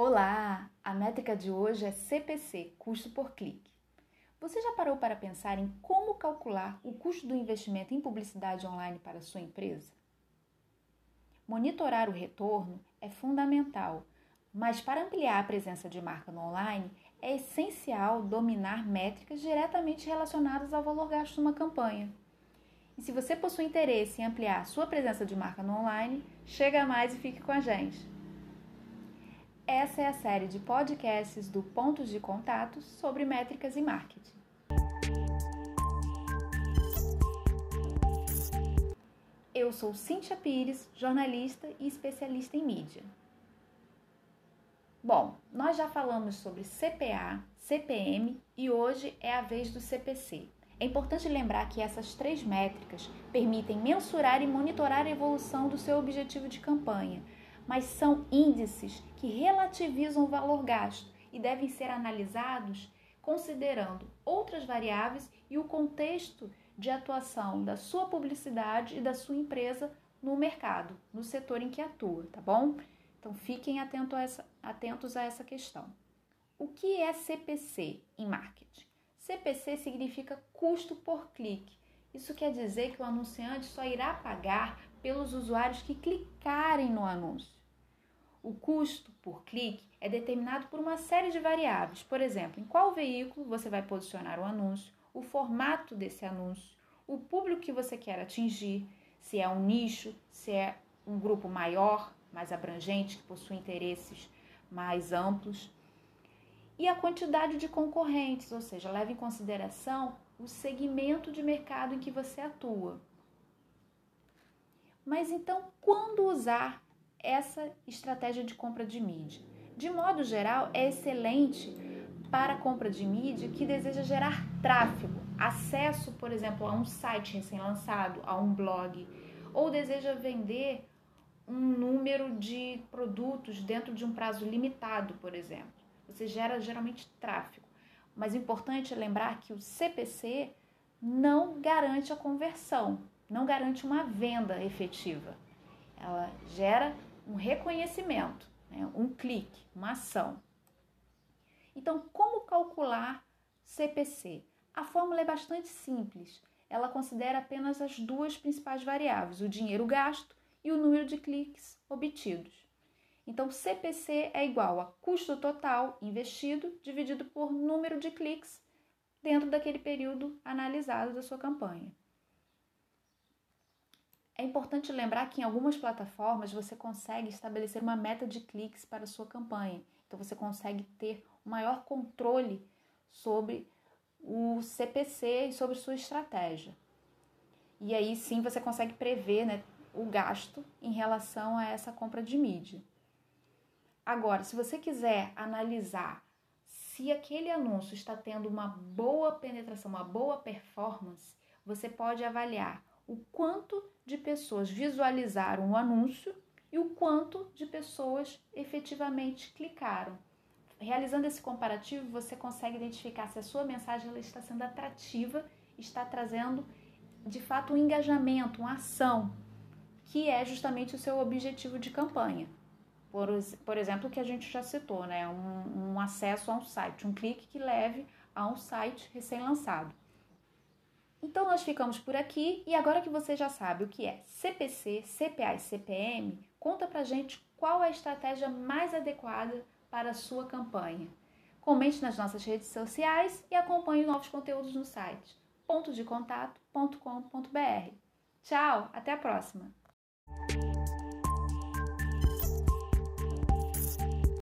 Olá! A métrica de hoje é CPC, custo por clique. Você já parou para pensar em como calcular o custo do investimento em publicidade online para sua empresa? Monitorar o retorno é fundamental, mas para ampliar a presença de marca no online, é essencial dominar métricas diretamente relacionadas ao valor gasto numa campanha. E se você possui interesse em ampliar sua presença de marca no online, chega mais e fique com a gente. Essa é a série de podcasts do Pontos de Contato sobre métricas e marketing. Eu sou Cíntia Pires, jornalista e especialista em mídia. Bom, nós já falamos sobre CPA, CPM e hoje é a vez do CPC. É importante lembrar que essas três métricas permitem mensurar e monitorar a evolução do seu objetivo de campanha, mas são índices que relativizam o valor gasto e devem ser analisados considerando outras variáveis e o contexto de atuação da sua publicidade e da sua empresa no mercado, no setor em que atua, tá bom? Então fiquem atento a essa, atentos a essa questão. O que é CPC em marketing? CPC significa custo por clique. Isso quer dizer que o anunciante só irá pagar pelos usuários que clicarem no anúncio. O custo por clique é determinado por uma série de variáveis, por exemplo, em qual veículo você vai posicionar o anúncio, o formato desse anúncio, o público que você quer atingir, se é um nicho, se é um grupo maior, mais abrangente, que possui interesses mais amplos, e a quantidade de concorrentes, ou seja, leve em consideração o segmento de mercado em que você atua. Mas então, quando usar essa estratégia de compra de mídia. De modo geral, é excelente para a compra de mídia que deseja gerar tráfego, acesso, por exemplo, a um site recém-lançado, a um blog, ou deseja vender um número de produtos dentro de um prazo limitado, por exemplo. Você gera geralmente tráfego. Mas o importante é lembrar que o CPC não garante a conversão, não garante uma venda efetiva. Ela gera um reconhecimento, né? um clique, uma ação. Então, como calcular CPC? A fórmula é bastante simples. Ela considera apenas as duas principais variáveis, o dinheiro gasto e o número de cliques obtidos. Então, CPC é igual a custo total investido dividido por número de cliques dentro daquele período analisado da sua campanha. É importante lembrar que em algumas plataformas você consegue estabelecer uma meta de cliques para a sua campanha. Então você consegue ter maior controle sobre o CPC e sobre sua estratégia. E aí sim você consegue prever né, o gasto em relação a essa compra de mídia. Agora, se você quiser analisar se aquele anúncio está tendo uma boa penetração, uma boa performance, você pode avaliar o quanto de pessoas visualizaram o anúncio e o quanto de pessoas efetivamente clicaram. Realizando esse comparativo, você consegue identificar se a sua mensagem está sendo atrativa, está trazendo de fato um engajamento, uma ação, que é justamente o seu objetivo de campanha. Por, por exemplo, que a gente já citou, né? Um, um acesso a um site, um clique que leve a um site recém-lançado. Então nós ficamos por aqui e agora que você já sabe o que é CPC, CPA e CPM, conta pra gente qual é a estratégia mais adequada para a sua campanha. Comente nas nossas redes sociais e acompanhe novos conteúdos no site pontosdecontato.com.br. Tchau, até a próxima!